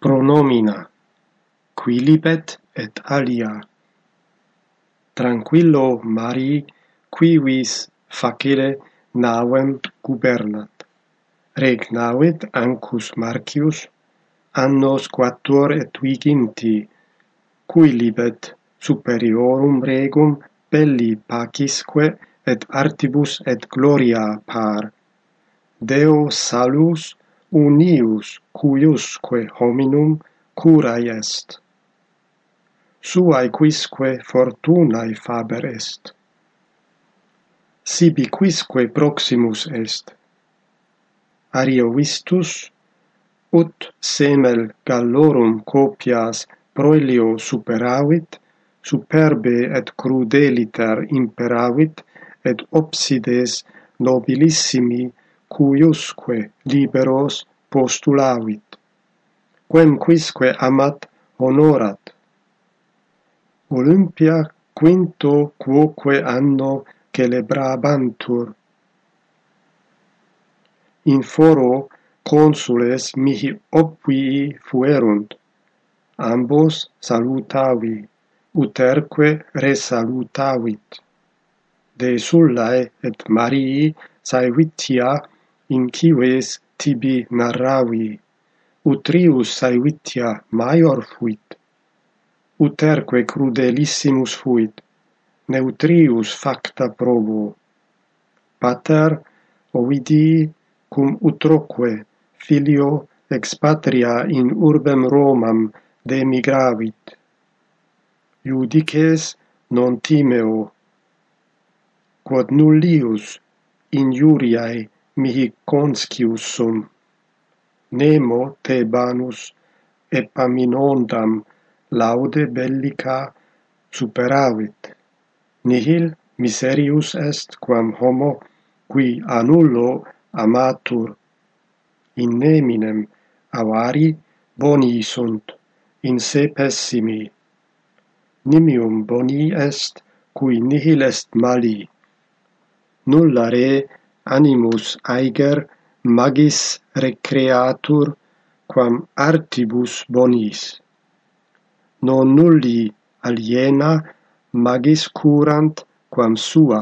pronomina quilibet et alia. Tranquillo mari quivis facile navem gubernat. Regnavit ancus marcius annos quattuor et viginti quilibet superiorum regum belli pacisque et artibus et gloria par. Deo salus unius cuiusque hominum curae est. Suae quisque fortunae faber est. Sibi quisque proximus est. Ario vistus, ut semel gallorum copias proelio superavit, superbe et crudeliter imperavit, et obsides nobilissimi cuiusque liberos postulavit. Quem quisque amat honorat. Olympia quinto quoque anno celebrabantur. In foro consules mihi opui fuerunt, ambos salutavi, uterque resalutavit. De Sullae et Marii Saevitia incives tibi narravi, utrius saevitia maior fuit, uterque crudelissimus fuit, neutrius facta probo. Pater Ovidii cum utroque filio ex patria in urbem Romam demigravit. Iudices non timeo, quod nullius injuriae mihi consciussum nemo Thebanus Epaminondam laude bellica superavit. Nihil miserius est quam homo qui a nullo amatur. In neminem avari boni sunt in se pessimi. Nimium boni est cui nihil est mali. Nulla re animus aiger magis recreatur quam artibus bonis. Non nulli aliena magis curant quam sua.